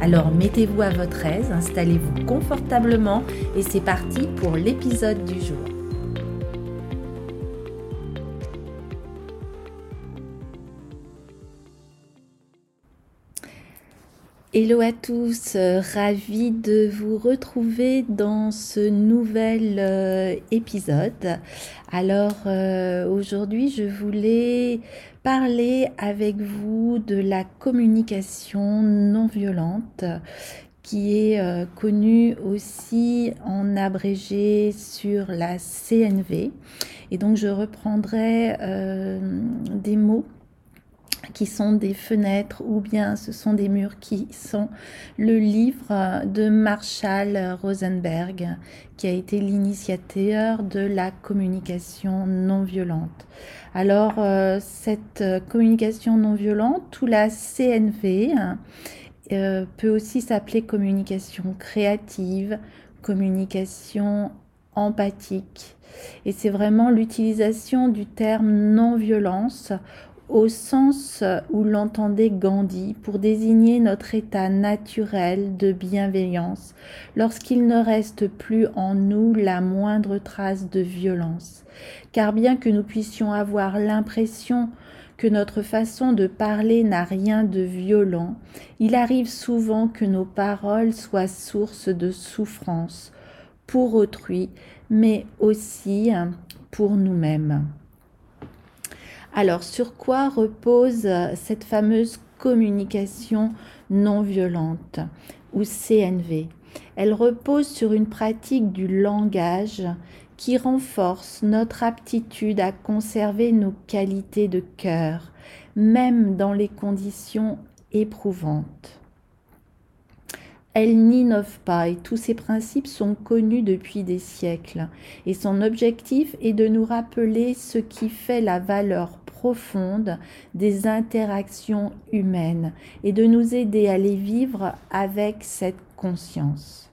Alors mettez-vous à votre aise, installez-vous confortablement et c'est parti pour l'épisode du jour. Hello à tous, euh, ravi de vous retrouver dans ce nouvel euh, épisode. Alors euh, aujourd'hui je voulais parler avec vous de la communication non violente qui est connue aussi en abrégé sur la CNV. Et donc je reprendrai des mots qui sont des fenêtres ou bien ce sont des murs qui sont le livre de Marshall Rosenberg qui a été l'initiateur de la communication non violente. Alors euh, cette communication non violente ou la CNV euh, peut aussi s'appeler communication créative, communication empathique. Et c'est vraiment l'utilisation du terme non-violence au sens où l'entendait Gandhi pour désigner notre état naturel de bienveillance lorsqu'il ne reste plus en nous la moindre trace de violence. Car bien que nous puissions avoir l'impression que notre façon de parler n'a rien de violent, il arrive souvent que nos paroles soient source de souffrance pour autrui, mais aussi pour nous-mêmes. Alors, sur quoi repose euh, cette fameuse communication non violente ou CNV Elle repose sur une pratique du langage qui renforce notre aptitude à conserver nos qualités de cœur, même dans les conditions éprouvantes. Elle n'innove pas et tous ses principes sont connus depuis des siècles. Et son objectif est de nous rappeler ce qui fait la valeur profonde des interactions humaines et de nous aider à les vivre avec cette conscience.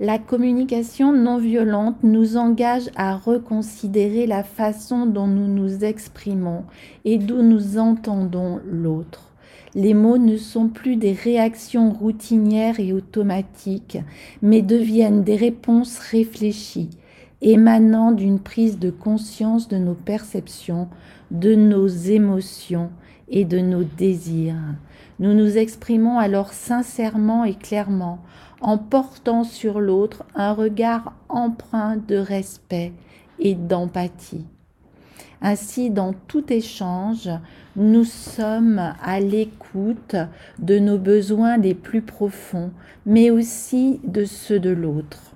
La communication non violente nous engage à reconsidérer la façon dont nous nous exprimons et d'où nous entendons l'autre. Les mots ne sont plus des réactions routinières et automatiques, mais deviennent des réponses réfléchies, émanant d'une prise de conscience de nos perceptions, de nos émotions et de nos désirs. Nous nous exprimons alors sincèrement et clairement, en portant sur l'autre un regard empreint de respect et d'empathie. Ainsi, dans tout échange, nous sommes à l'écoute de nos besoins les plus profonds, mais aussi de ceux de l'autre.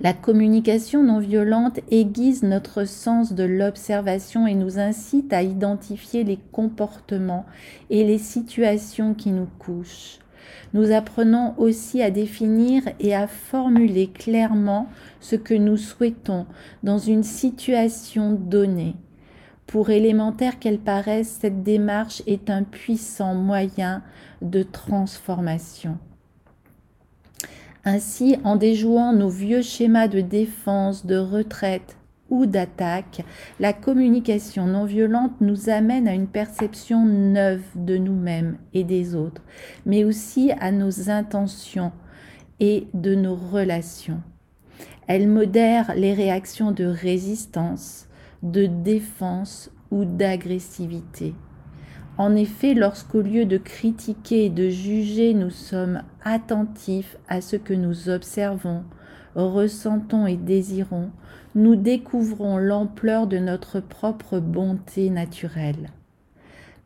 La communication non violente aiguise notre sens de l'observation et nous incite à identifier les comportements et les situations qui nous couchent. Nous apprenons aussi à définir et à formuler clairement ce que nous souhaitons dans une situation donnée. Pour élémentaire qu'elle paraisse, cette démarche est un puissant moyen de transformation. Ainsi, en déjouant nos vieux schémas de défense, de retraite ou d'attaque, la communication non violente nous amène à une perception neuve de nous-mêmes et des autres, mais aussi à nos intentions et de nos relations. Elle modère les réactions de résistance, de défense ou d'agressivité. En effet, lorsqu'au lieu de critiquer et de juger, nous sommes attentifs à ce que nous observons, ressentons et désirons, nous découvrons l'ampleur de notre propre bonté naturelle.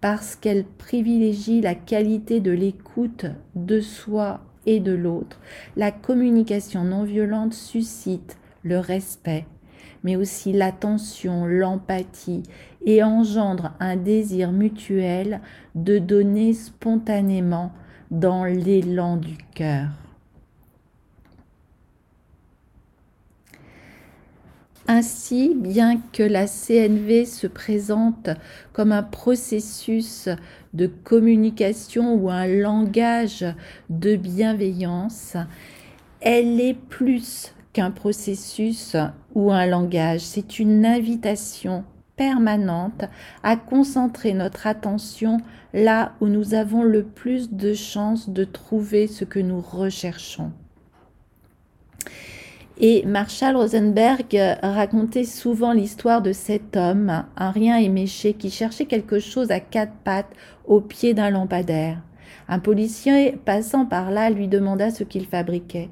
Parce qu'elle privilégie la qualité de l'écoute de soi et de l'autre, la communication non violente suscite le respect, mais aussi l'attention, l'empathie, et engendre un désir mutuel de donner spontanément dans l'élan du cœur. Ainsi, bien que la CNV se présente comme un processus de communication ou un langage de bienveillance, elle est plus qu'un processus ou un langage, c'est une invitation permanente à concentrer notre attention là où nous avons le plus de chances de trouver ce que nous recherchons. Et Marshall Rosenberg racontait souvent l'histoire de cet homme, un rien éméché, qui cherchait quelque chose à quatre pattes au pied d'un lampadaire. Un policier passant par là lui demanda ce qu'il fabriquait.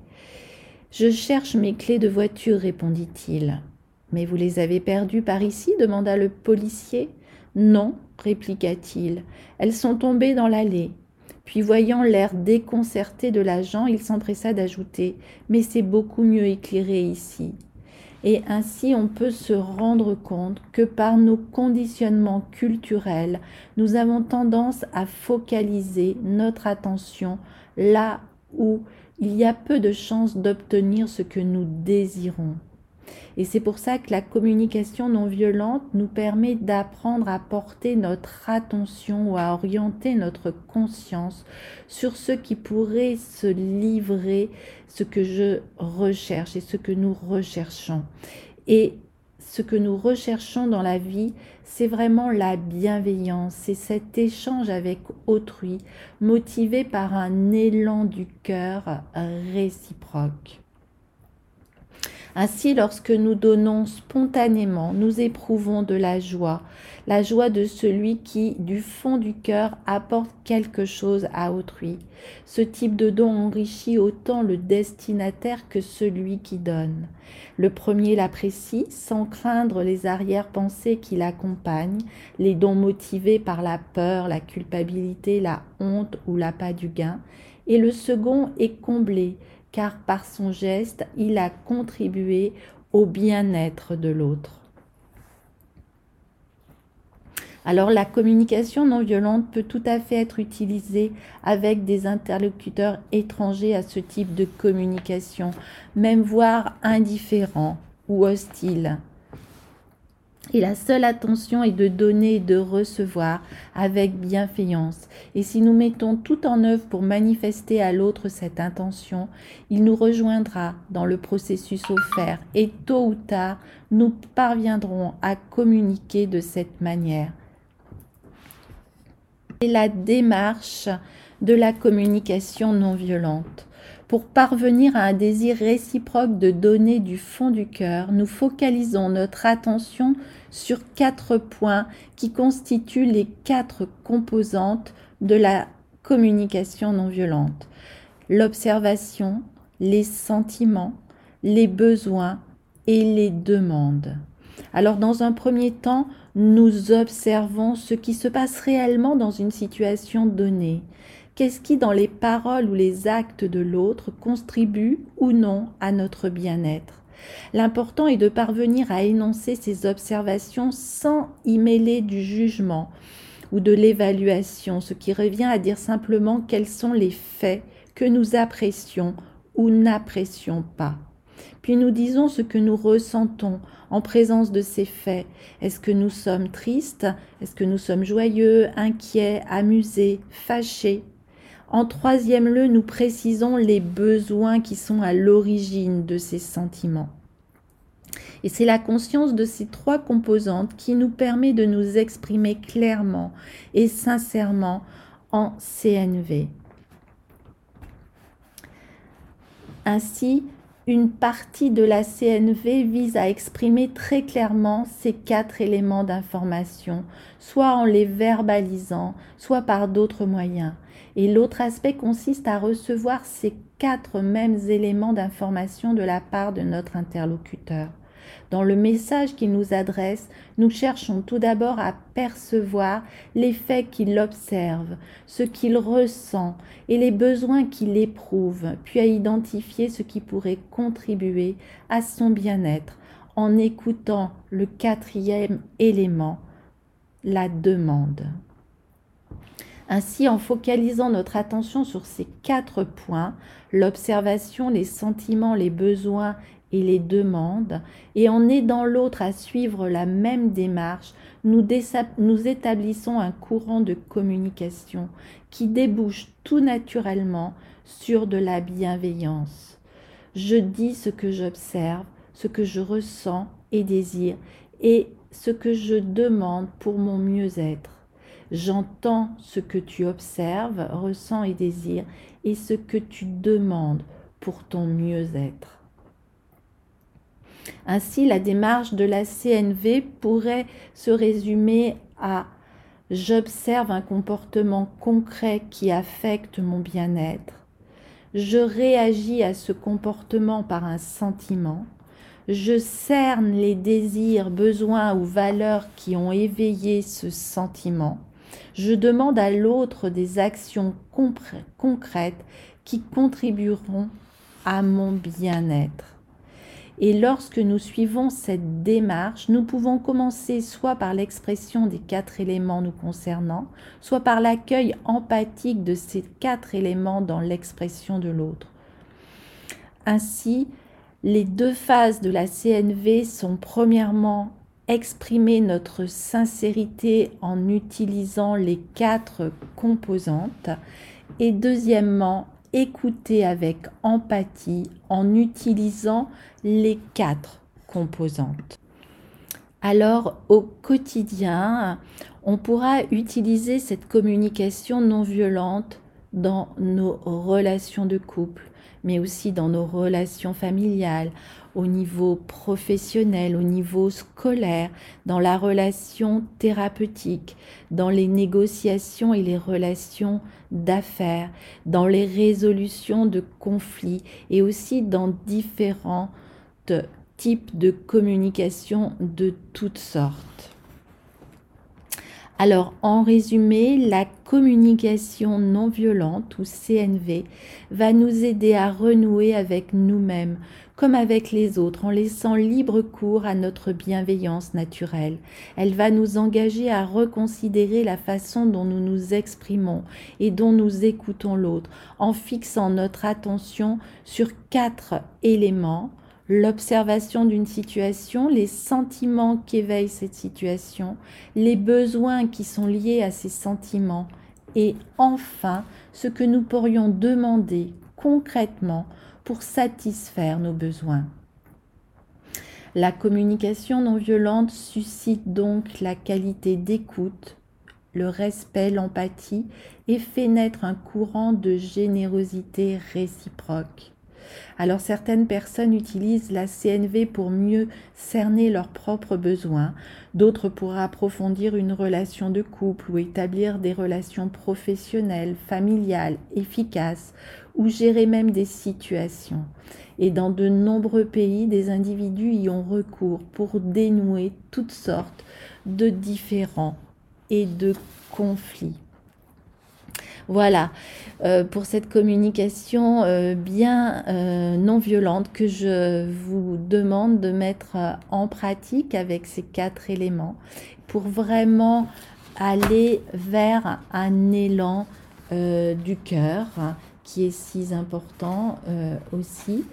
Je cherche mes clés de voiture, répondit-il. Mais vous les avez perdues par ici? demanda le policier. Non, répliqua-t-il. Elles sont tombées dans l'allée. Puis voyant l'air déconcerté de l'agent, il s'empressa d'ajouter Mais c'est beaucoup mieux éclairé ici. Et ainsi on peut se rendre compte que par nos conditionnements culturels, nous avons tendance à focaliser notre attention là où il y a peu de chances d'obtenir ce que nous désirons. Et c'est pour ça que la communication non violente nous permet d'apprendre à porter notre attention ou à orienter notre conscience sur ce qui pourrait se livrer, ce que je recherche et ce que nous recherchons. Et ce que nous recherchons dans la vie, c'est vraiment la bienveillance, c'est cet échange avec autrui motivé par un élan du cœur réciproque. Ainsi, lorsque nous donnons spontanément, nous éprouvons de la joie, la joie de celui qui, du fond du cœur, apporte quelque chose à autrui. Ce type de don enrichit autant le destinataire que celui qui donne. Le premier l'apprécie sans craindre les arrière-pensées qui l'accompagnent, les dons motivés par la peur, la culpabilité, la honte ou l'appât du gain, et le second est comblé car par son geste, il a contribué au bien-être de l'autre. Alors la communication non violente peut tout à fait être utilisée avec des interlocuteurs étrangers à ce type de communication, même voire indifférents ou hostiles. Et la seule attention est de donner et de recevoir avec bienveillance. Et si nous mettons tout en œuvre pour manifester à l'autre cette intention, il nous rejoindra dans le processus offert et tôt ou tard, nous parviendrons à communiquer de cette manière. C'est la démarche de la communication non violente. Pour parvenir à un désir réciproque de donner du fond du cœur, nous focalisons notre attention sur quatre points qui constituent les quatre composantes de la communication non violente. L'observation, les sentiments, les besoins et les demandes. Alors dans un premier temps, nous observons ce qui se passe réellement dans une situation donnée. Qu'est-ce qui, dans les paroles ou les actes de l'autre, contribue ou non à notre bien-être? L'important est de parvenir à énoncer ces observations sans y mêler du jugement ou de l'évaluation, ce qui revient à dire simplement quels sont les faits que nous apprécions ou n'apprécions pas. Puis nous disons ce que nous ressentons en présence de ces faits. Est-ce que nous sommes tristes? Est-ce que nous sommes joyeux, inquiets, amusés, fâchés? En troisième lieu, nous précisons les besoins qui sont à l'origine de ces sentiments. Et c'est la conscience de ces trois composantes qui nous permet de nous exprimer clairement et sincèrement en CNV. Ainsi, une partie de la CNV vise à exprimer très clairement ces quatre éléments d'information, soit en les verbalisant, soit par d'autres moyens. Et l'autre aspect consiste à recevoir ces quatre mêmes éléments d'information de la part de notre interlocuteur. Dans le message qu'il nous adresse, nous cherchons tout d'abord à percevoir les faits qu'il observe, ce qu'il ressent et les besoins qu'il éprouve, puis à identifier ce qui pourrait contribuer à son bien-être en écoutant le quatrième élément, la demande. Ainsi, en focalisant notre attention sur ces quatre points, l'observation, les sentiments, les besoins et les demandes, et en aidant l'autre à suivre la même démarche, nous, établissons un courant de communication qui débouche tout naturellement sur de la bienveillance. Je dis ce que j'observe, ce que je ressens et désire, et ce que je demande pour mon mieux-être. J'entends ce que tu observes, ressens et désires, et ce que tu demandes pour ton mieux-être. Ainsi, la démarche de la CNV pourrait se résumer à J'observe un comportement concret qui affecte mon bien-être. Je réagis à ce comportement par un sentiment. Je cerne les désirs, besoins ou valeurs qui ont éveillé ce sentiment. Je demande à l'autre des actions concrètes qui contribueront à mon bien-être. Et lorsque nous suivons cette démarche, nous pouvons commencer soit par l'expression des quatre éléments nous concernant, soit par l'accueil empathique de ces quatre éléments dans l'expression de l'autre. Ainsi, les deux phases de la CNV sont premièrement exprimer notre sincérité en utilisant les quatre composantes et deuxièmement écouter avec empathie en utilisant les quatre composantes. Alors au quotidien, on pourra utiliser cette communication non violente dans nos relations de couple, mais aussi dans nos relations familiales, au niveau professionnel, au niveau scolaire, dans la relation thérapeutique, dans les négociations et les relations d'affaires, dans les résolutions de conflits et aussi dans différents types de communication de toutes sortes. Alors, en résumé, la communication non violente ou CNV va nous aider à renouer avec nous-mêmes comme avec les autres en laissant libre cours à notre bienveillance naturelle. Elle va nous engager à reconsidérer la façon dont nous nous exprimons et dont nous écoutons l'autre en fixant notre attention sur quatre éléments l'observation d'une situation, les sentiments qu'éveille cette situation, les besoins qui sont liés à ces sentiments et enfin ce que nous pourrions demander concrètement pour satisfaire nos besoins. La communication non violente suscite donc la qualité d'écoute, le respect, l'empathie et fait naître un courant de générosité réciproque. Alors certaines personnes utilisent la CNV pour mieux cerner leurs propres besoins, d'autres pour approfondir une relation de couple ou établir des relations professionnelles, familiales, efficaces, ou gérer même des situations. Et dans de nombreux pays, des individus y ont recours pour dénouer toutes sortes de différends et de conflits. Voilà, euh, pour cette communication euh, bien euh, non violente que je vous demande de mettre en pratique avec ces quatre éléments pour vraiment aller vers un élan du cœur qui est si important aussi.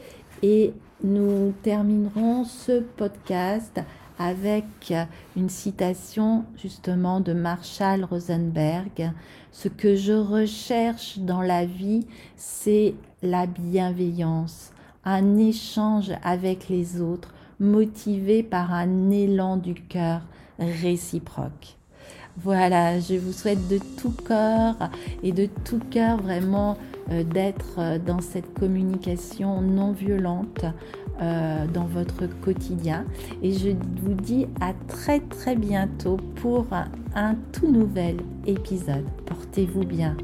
Et nous terminerons ce podcast avec une citation justement de Marshall Rosenberg. Ce que je recherche dans la vie, c'est la bienveillance, un échange avec les autres, motivé par un élan du cœur réciproque. Voilà, je vous souhaite de tout cœur et de tout cœur vraiment euh, d'être euh, dans cette communication non violente euh, dans votre quotidien. Et je vous dis à très très bientôt pour un tout nouvel épisode. Portez-vous bien.